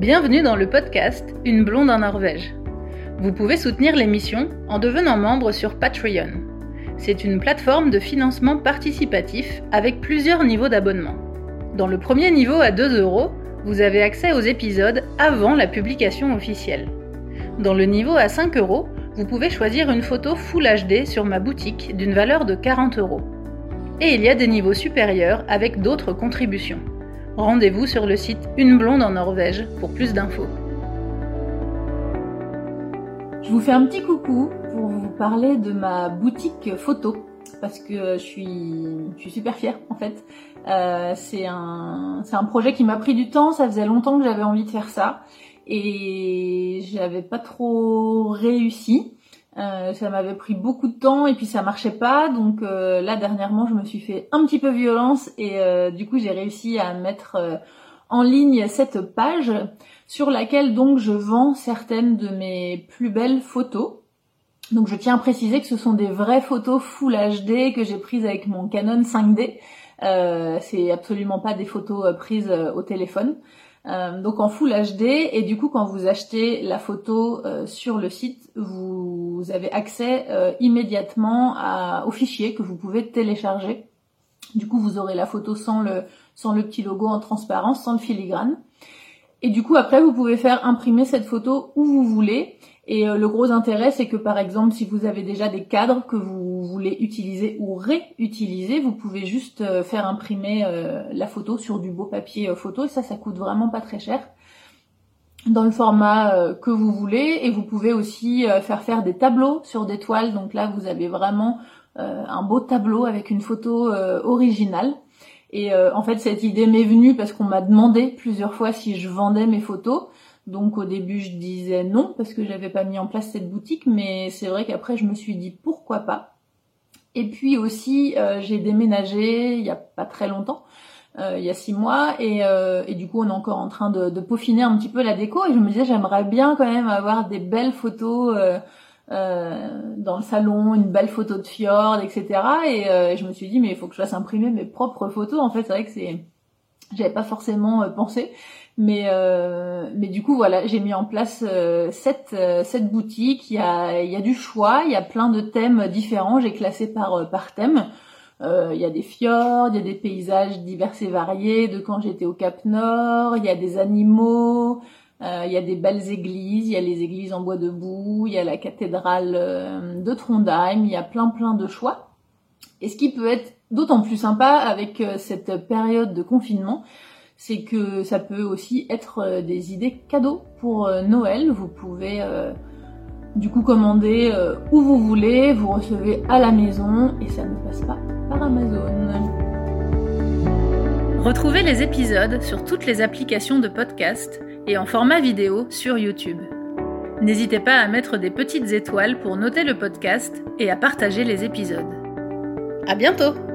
Bienvenue dans le podcast Une blonde en Norvège. Vous pouvez soutenir l'émission en devenant membre sur Patreon. C'est une plateforme de financement participatif avec plusieurs niveaux d'abonnement. Dans le premier niveau à 2 euros, vous avez accès aux épisodes avant la publication officielle. Dans le niveau à 5 euros, vous pouvez choisir une photo Full HD sur ma boutique d'une valeur de 40 euros. Et il y a des niveaux supérieurs avec d'autres contributions. Rendez-vous sur le site Une blonde en Norvège pour plus d'infos. Je vous fais un petit coucou pour vous parler de ma boutique photo parce que je suis, super fière en fait. Euh, c'est un, c'est un projet qui m'a pris du temps. Ça faisait longtemps que j'avais envie de faire ça et j'avais pas trop réussi. Euh, ça m'avait pris beaucoup de temps et puis ça marchait pas. Donc euh, là dernièrement, je me suis fait un petit peu violence et euh, du coup j'ai réussi à mettre en ligne cette page sur laquelle donc je vends certaines de mes plus belles photos. Donc je tiens à préciser que ce sont des vraies photos Full HD que j'ai prises avec mon Canon 5D. c'est absolument pas des photos prises au téléphone. Euh, donc en Full HD et du coup quand vous achetez la photo euh, sur le site vous, avez accès euh, immédiatement à, au fichier que vous pouvez télécharger. Du coup vous aurez la photo sans le sans le petit logo en transparence sans le filigrane. Et du coup après vous pouvez faire imprimer cette photo où vous voulez et le gros intérêt c'est que par exemple si vous avez déjà des cadres que vous voulez utiliser ou réutiliser, vous pouvez juste euh, faire imprimer euh, la photo sur du beau papier euh, photo et ça, ça coûte vraiment pas très cher dans le format que vous voulez et vous pouvez aussi faire faire des tableaux sur des toiles. Donc là, vous avez vraiment un beau tableau avec une photo originale. Et en fait, cette idée m'est venue parce qu'on m'a demandé plusieurs fois si je vendais mes photos. Donc au début, je disais non parce que j'avais pas mis en place cette boutique, mais c'est vrai qu'après, je me suis dit pourquoi pas. Et puis aussi, euh, j'ai déménagé il y a pas très longtemps, euh, il y a six mois, et, euh, et, du coup, on est encore en train de, de, peaufiner un petit peu la déco. Et je me disais, j'aimerais bien quand même avoir des belles photos dans le salon, une belle photo de fjord, etc. Et je me suis dit, mais il faut que je fasse imprimer mes propres photos. En fait, c'est vrai que c'est, j'avais pas forcément pensé. Mais euh, mais du coup voilà, j'ai mis en place euh, cette euh, boutique. Il y a il y a du choix, il y a plein de thèmes différents. J'ai classé par par thème. il y a des fjords, il y a des paysages divers et variés de quand j'étais au Cap Nord. Il y a des animaux. il y a des belles églises, il y a les églises en bois debout, il y a la cathédrale de Trondheim, il y a plein plein de choix. Et ce qui peut être d'autant plus sympa avec cette période de confinement, c'est que ça peut aussi être euh, des idées cadeaux pour euh, Noël. Vous pouvez euh, du coup commander où vous voulez, vous recevez à la maison et ça ne passe pas par Amazon. Retrouvez les épisodes sur toutes les applications de podcast et en format vidéo sur YouTube. N'hésitez pas à mettre des petites étoiles pour noter le podcast et à partager les épisodes. À bientôt!